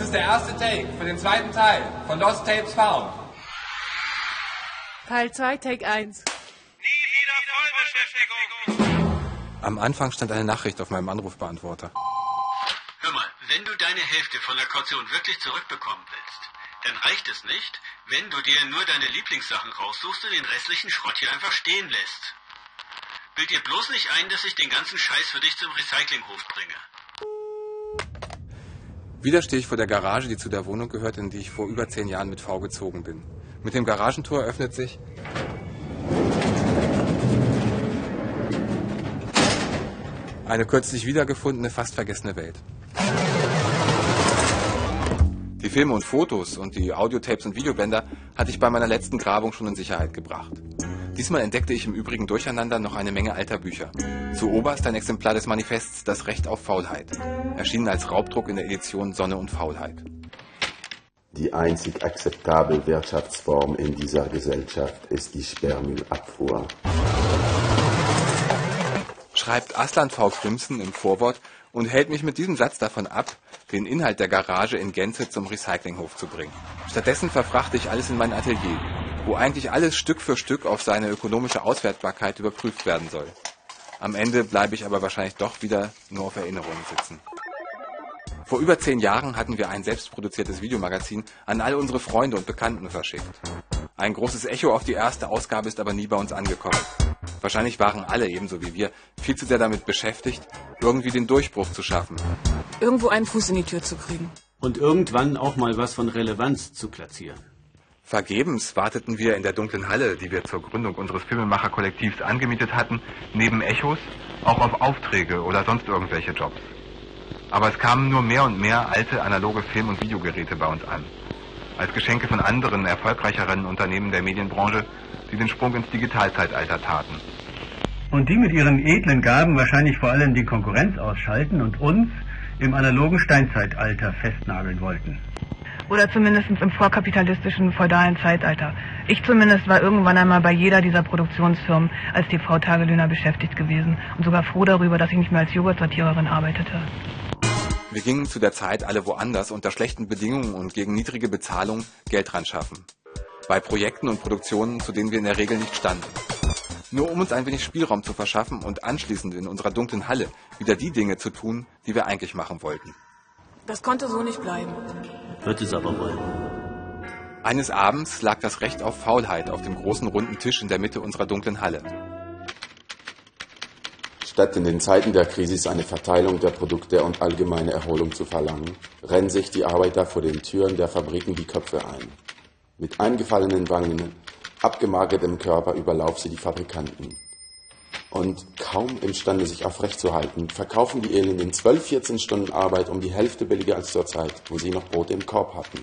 ist der erste Take für den zweiten Teil von Lost Tapes Found. Teil 2, Take 1. Nie wieder Vollbeschäftigung. Am Anfang stand eine Nachricht auf meinem Anrufbeantworter. Hör mal, wenn du deine Hälfte von der Kaution wirklich zurückbekommen willst, dann reicht es nicht, wenn du dir nur deine Lieblingssachen raussuchst und den restlichen Schrott hier einfach stehen lässt. Bild dir bloß nicht ein, dass ich den ganzen Scheiß für dich zum Recyclinghof bringe. Wieder stehe ich vor der Garage, die zu der Wohnung gehört, in die ich vor über zehn Jahren mit V gezogen bin. Mit dem Garagentor öffnet sich eine kürzlich wiedergefundene, fast vergessene Welt. Die Filme und Fotos und die Audiotapes und Videobänder hatte ich bei meiner letzten Grabung schon in Sicherheit gebracht. Diesmal entdeckte ich im Übrigen durcheinander noch eine Menge alter Bücher. Zu oberst ein Exemplar des Manifests Das Recht auf Faulheit, erschienen als Raubdruck in der Edition Sonne und Faulheit. Die einzig akzeptable Wirtschaftsform in dieser Gesellschaft ist die Sperrmüllabfuhr. Schreibt Aslan V. Crimson im Vorwort und hält mich mit diesem Satz davon ab, den Inhalt der Garage in Gänze zum Recyclinghof zu bringen. Stattdessen verfrachte ich alles in mein Atelier, wo eigentlich alles Stück für Stück auf seine ökonomische Auswertbarkeit überprüft werden soll. Am Ende bleibe ich aber wahrscheinlich doch wieder nur auf Erinnerungen sitzen. Vor über zehn Jahren hatten wir ein selbstproduziertes Videomagazin an all unsere Freunde und Bekannten verschickt. Ein großes Echo auf die erste Ausgabe ist aber nie bei uns angekommen. Wahrscheinlich waren alle, ebenso wie wir, viel zu sehr damit beschäftigt, irgendwie den Durchbruch zu schaffen. Irgendwo einen Fuß in die Tür zu kriegen. Und irgendwann auch mal was von Relevanz zu platzieren. Vergebens warteten wir in der dunklen Halle, die wir zur Gründung unseres Filmemacherkollektivs angemietet hatten, neben Echos auch auf Aufträge oder sonst irgendwelche Jobs. Aber es kamen nur mehr und mehr alte analoge Film- und Videogeräte bei uns an. Als Geschenke von anderen, erfolgreicheren Unternehmen der Medienbranche, die den Sprung ins Digitalzeitalter taten. Und die mit ihren edlen Gaben wahrscheinlich vor allem die Konkurrenz ausschalten und uns im analogen Steinzeitalter festnageln wollten. Oder zumindest im vorkapitalistischen feudalen Zeitalter. Ich zumindest war irgendwann einmal bei jeder dieser Produktionsfirmen als TV-Tagelöhner beschäftigt gewesen und sogar froh darüber, dass ich nicht mehr als Joghurtsortiererin arbeitete. Wir gingen zu der Zeit alle woanders unter schlechten Bedingungen und gegen niedrige Bezahlung Geld dran schaffen. Bei Projekten und Produktionen, zu denen wir in der Regel nicht standen. Nur um uns ein wenig Spielraum zu verschaffen und anschließend in unserer dunklen Halle wieder die Dinge zu tun, die wir eigentlich machen wollten. Das konnte so nicht bleiben. Wird es aber wohl. Eines Abends lag das Recht auf Faulheit auf dem großen runden Tisch in der Mitte unserer dunklen Halle. Statt in den Zeiten der Krise eine Verteilung der Produkte und allgemeine Erholung zu verlangen, rennen sich die Arbeiter vor den Türen der Fabriken die Köpfe ein. Mit eingefallenen Wangen, abgemagertem Körper überlaufen sie die Fabrikanten. Und kaum imstande, sich aufrechtzuhalten, verkaufen die Elenden 12, 14 Stunden Arbeit um die Hälfte billiger als zur Zeit, wo sie noch Brote im Korb hatten.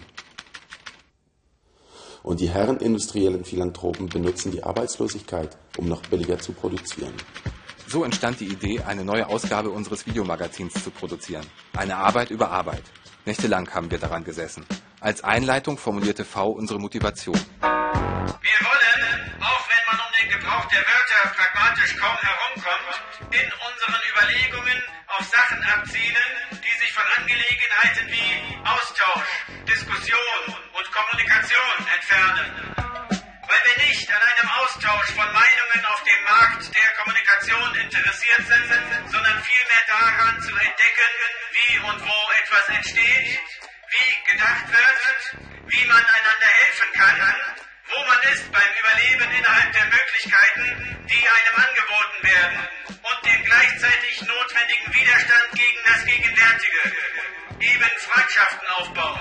Und die Herren industriellen Philanthropen benutzen die Arbeitslosigkeit, um noch billiger zu produzieren. So entstand die Idee, eine neue Ausgabe unseres Videomagazins zu produzieren. Eine Arbeit über Arbeit. Nächtelang haben wir daran gesessen. Als Einleitung formulierte V unsere Motivation. Wir wollen, Gebrauch der Wörter pragmatisch kaum herumkommt, in unseren Überlegungen auf Sachen abzielen, die sich von Angelegenheiten wie Austausch, Diskussion und Kommunikation entfernen. Weil wir nicht an einem Austausch von Meinungen auf dem Markt der Kommunikation interessiert sind, sondern vielmehr daran zu entdecken, wie und wo etwas entsteht, wie gedacht wird, wie man einander helfen kann, wo man ist beim Überleben innerhalb der Möglichkeiten, Freundschaften aufbauen.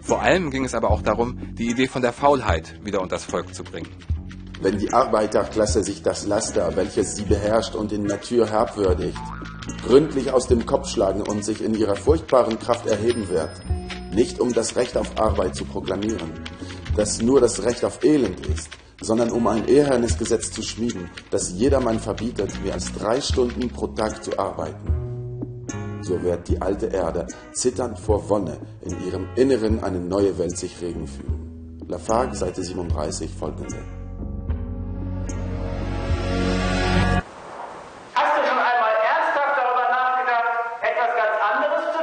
Vor allem ging es aber auch darum, die Idee von der Faulheit wieder unters Volk zu bringen. Wenn die Arbeiterklasse sich das Laster, welches sie beherrscht und in Natur herabwürdigt, gründlich aus dem Kopf schlagen und sich in ihrer furchtbaren Kraft erheben wird, nicht um das Recht auf Arbeit zu proklamieren, das nur das Recht auf Elend ist, sondern um ein ehernes Gesetz zu schmieden, das jedermann verbietet, mehr als drei Stunden pro Tag zu arbeiten. So wird die alte Erde zitternd vor Wonne in ihrem Inneren eine neue Welt sich regen fühlen. Lafargue, Seite 37, folgende. Hast du schon einmal ernsthaft darüber nachgedacht, etwas ganz anderes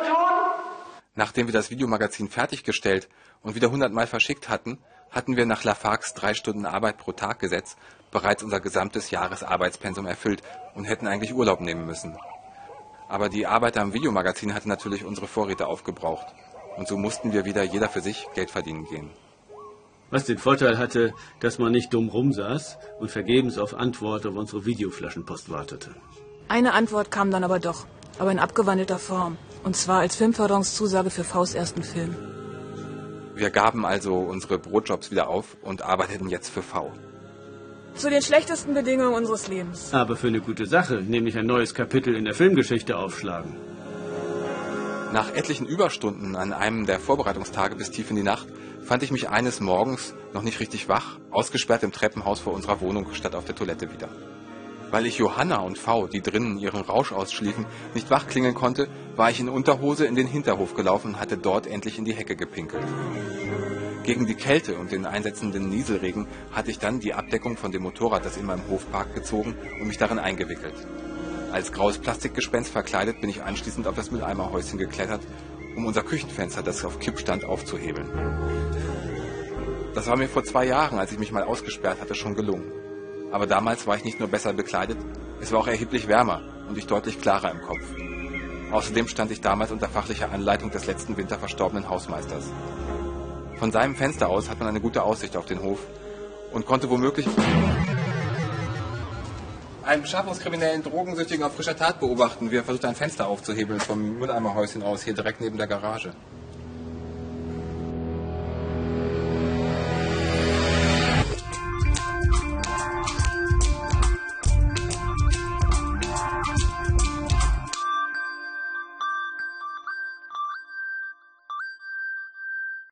Nachdem wir das Videomagazin fertiggestellt und wieder hundertmal verschickt hatten, hatten wir nach Lafargs drei Stunden Arbeit pro Tag Gesetz bereits unser gesamtes Jahresarbeitspensum erfüllt und hätten eigentlich Urlaub nehmen müssen. Aber die Arbeit am Videomagazin hatte natürlich unsere Vorräte aufgebraucht. Und so mussten wir wieder jeder für sich Geld verdienen gehen. Was den Vorteil hatte, dass man nicht dumm rumsaß und vergebens auf Antwort auf unsere Videoflaschenpost wartete. Eine Antwort kam dann aber doch, aber in abgewandelter Form. Und zwar als Filmförderungszusage für Vs ersten Film. Wir gaben also unsere Brotjobs wieder auf und arbeiteten jetzt für V. Zu den schlechtesten Bedingungen unseres Lebens. Aber für eine gute Sache, nämlich ein neues Kapitel in der Filmgeschichte aufschlagen. Nach etlichen Überstunden an einem der Vorbereitungstage bis tief in die Nacht fand ich mich eines Morgens, noch nicht richtig wach, ausgesperrt im Treppenhaus vor unserer Wohnung statt auf der Toilette wieder. Weil ich Johanna und V, die drinnen ihren Rausch ausschliefen, nicht wach klingeln konnte, war ich in Unterhose in den Hinterhof gelaufen und hatte dort endlich in die Hecke gepinkelt. Gegen die Kälte und den einsetzenden Nieselregen hatte ich dann die Abdeckung von dem Motorrad, das in meinem Hof parkt, gezogen und mich darin eingewickelt. Als graues Plastikgespenst verkleidet bin ich anschließend auf das Mülleimerhäuschen geklettert, um unser Küchenfenster, das auf Kipp stand, aufzuhebeln. Das war mir vor zwei Jahren, als ich mich mal ausgesperrt hatte, schon gelungen. Aber damals war ich nicht nur besser bekleidet, es war auch erheblich wärmer und ich deutlich klarer im Kopf. Außerdem stand ich damals unter fachlicher Anleitung des letzten Winter verstorbenen Hausmeisters. Von seinem Fenster aus hat man eine gute Aussicht auf den Hof und konnte womöglich einen beschaffungskriminellen Drogensüchtigen auf frischer Tat beobachten, wie er versucht, ein Fenster aufzuhebeln vom Mülleimerhäuschen aus, hier direkt neben der Garage.